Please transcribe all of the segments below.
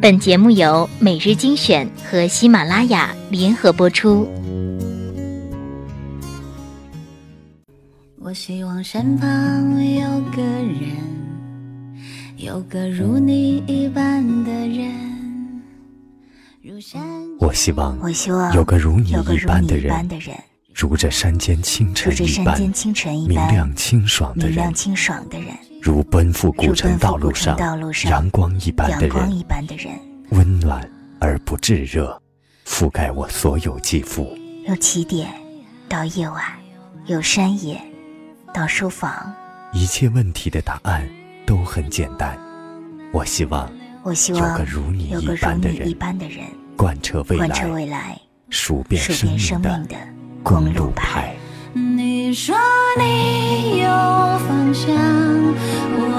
本节目由每日精选和喜马拉雅联合播出。我希望身旁有个人，有个如你一般的人。我希望，我希望有个如你一般的人，如这山间清晨一般明亮清爽的人，如奔赴古城道路上阳光一般的人，温暖而不炙热，覆盖我所有肌肤。由起点到夜晚，由山野到书房，一切问题的答案都很简单。我希望，我希望有个如你一般的人，贯彻未来，数遍生命的公路牌。你说你有方向，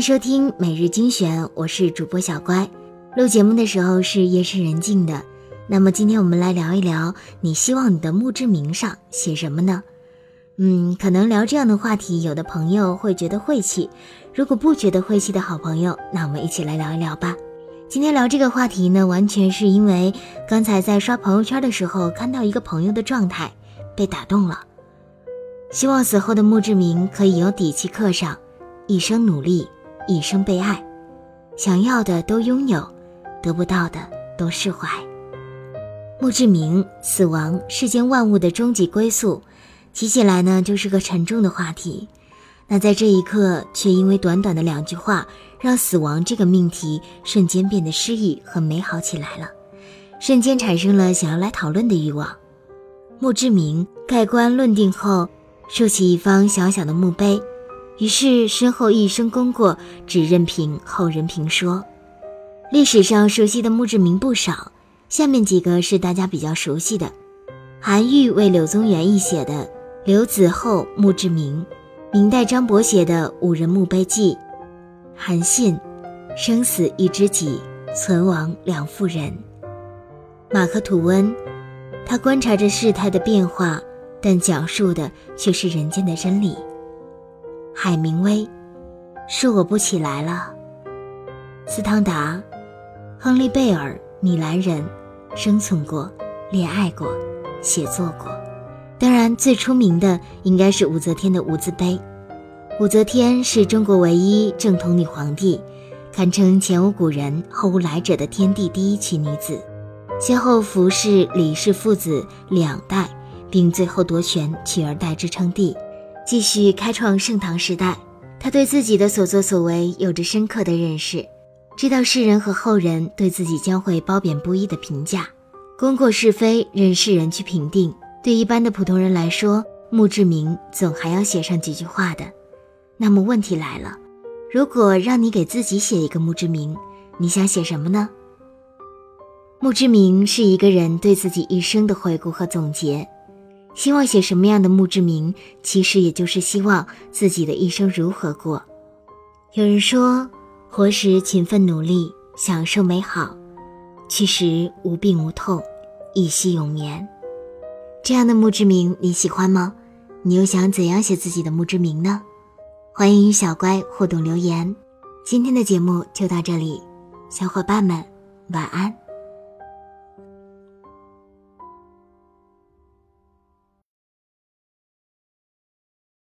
迎收听每日精选，我是主播小乖。录节目的时候是夜深人静的，那么今天我们来聊一聊，你希望你的墓志铭上写什么呢？嗯，可能聊这样的话题，有的朋友会觉得晦气。如果不觉得晦气的好朋友，那我们一起来聊一聊吧。今天聊这个话题呢，完全是因为刚才在刷朋友圈的时候，看到一个朋友的状态，被打动了。希望死后的墓志铭可以有底气刻上：一生努力，一生被爱，想要的都拥有，得不到的都释怀。墓志铭，死亡，世间万物的终极归宿。提起来呢，就是个沉重的话题。那在这一刻，却因为短短的两句话，让死亡这个命题瞬间变得诗意和美好起来了，瞬间产生了想要来讨论的欲望。墓志铭盖棺论定后，竖起一方小小的墓碑，于是身后一生功过，只任凭后人评说。历史上熟悉的墓志铭不少，下面几个是大家比较熟悉的：韩愈为柳宗元译写的。刘子厚墓志铭，明代张伯写的《五人墓碑记》，韩信，生死一知己，存亡两妇人。马克吐温，他观察着事态的变化，但讲述的却是人间的真理。海明威，是我不起来了。斯汤达，亨利贝尔，米兰人，生存过，恋爱过，写作过。当然，最出名的应该是武则天的无字碑。武则天是中国唯一正统女皇帝，堪称前无古人后无来者的天地第一奇女子，先后服侍李氏父子两代，并最后夺权取而代之称帝，继续开创盛唐时代。他对自己的所作所为有着深刻的认识，知道世人和后人对自己将会褒贬不一的评价，功过是非任世人去评定。对一般的普通人来说，墓志铭总还要写上几句话的。那么问题来了，如果让你给自己写一个墓志铭，你想写什么呢？墓志铭是一个人对自己一生的回顾和总结。希望写什么样的墓志铭，其实也就是希望自己的一生如何过。有人说，活时勤奋努力，享受美好；去时无病无痛，一息永眠。这样的墓志铭你喜欢吗？你又想怎样写自己的墓志铭呢？欢迎与小乖互动留言。今天的节目就到这里，小伙伴们晚安。